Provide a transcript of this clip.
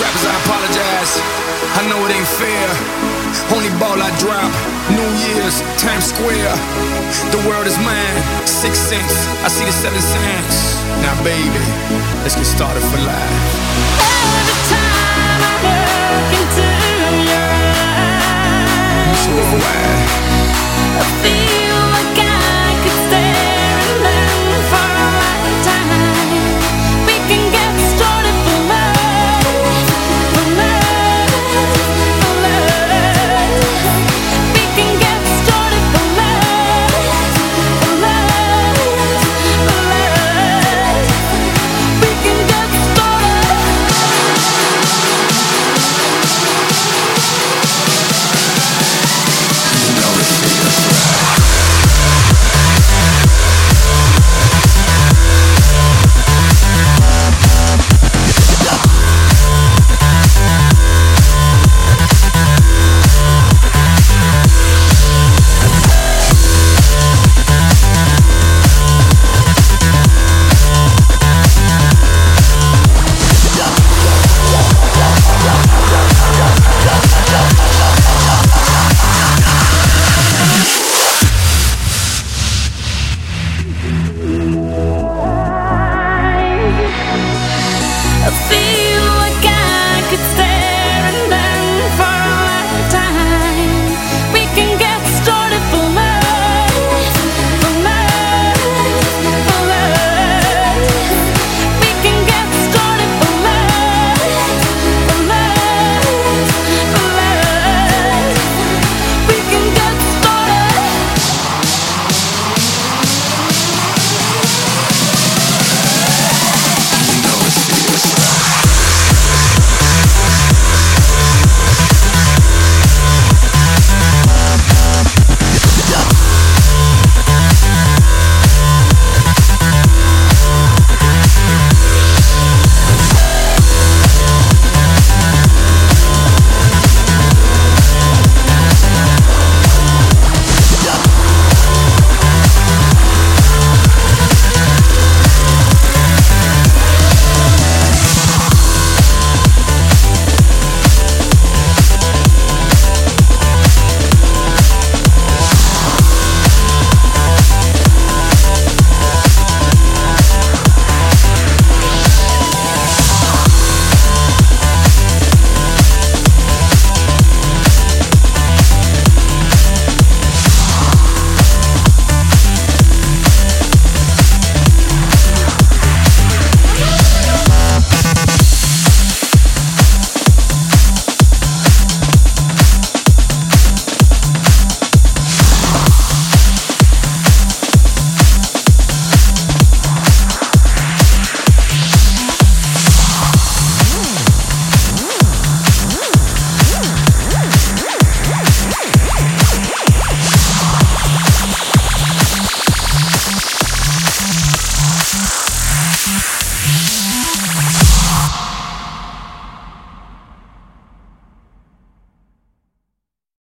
rappers, I apologize. I know it ain't fair. Only ball I drop. New Year's, Times Square. The world is mine. Six cents. I see the seven cents. Now, baby, let's get started for life. Every time feel